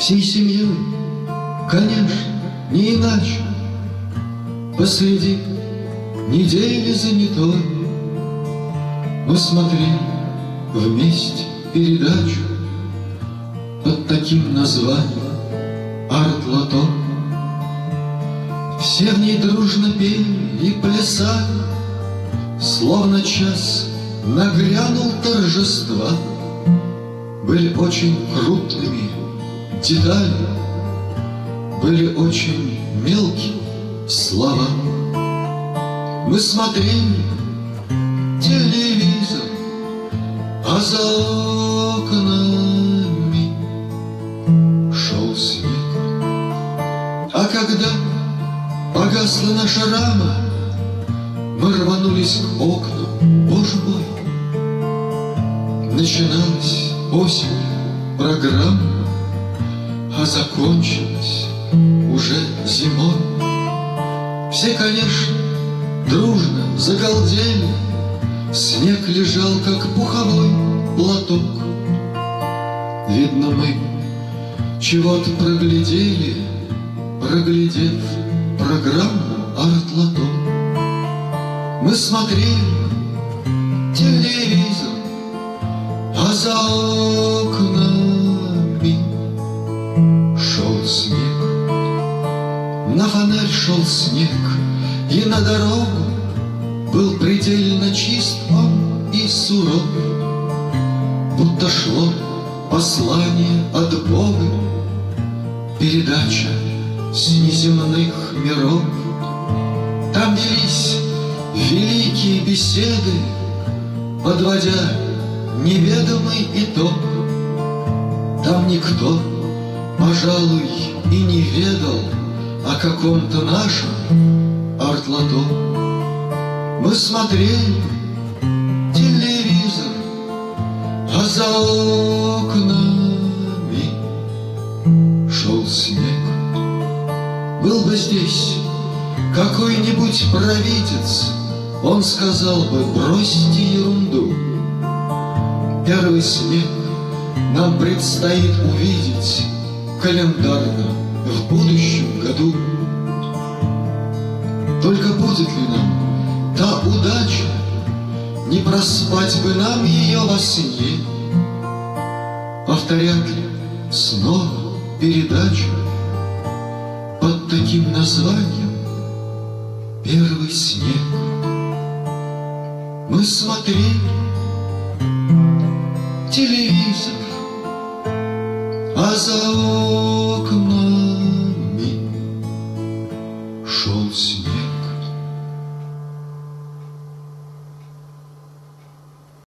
всей семьей, конечно, не иначе. Посреди недели занятой Мы смотрели вместе передачу Под таким названием «Арт-лото». Все в ней дружно пели и плясали, Словно час нагрянул торжества. Были очень крупными детали, Были очень мелкие слова. Мы смотрели телевизор, а за окнами шел снег. А когда погасла наша рама, мы рванулись к окнам, боже мой. Начиналась осень, программа, а закончилась уже зимой. Все, конечно, дружно загалдели, Снег лежал, как пуховой платок. Видно, мы чего-то проглядели, Проглядев программу арт-лото. Мы смотрели телевизор, А за шел снег, и на дорогу Был предельно чист он и суров, Будто шло послание от Бога, Передача с неземных миров. Там велись великие беседы, Подводя неведомый итог. Там никто, пожалуй, и не ведал О каком-то нашем арт-лото. Мы смотрели телевизор, А за окнами шел снег. Был бы здесь какой-нибудь провидец, Он сказал бы, бросьте ерунду. Первый снег нам предстоит увидеть Календарно в будущем году. Только будет ли нам та удача, Не проспать бы нам ее во сне, Повторят ли снова передачу Под таким названием «Первый снег». Мы смотрели телевизор, а за шел снег.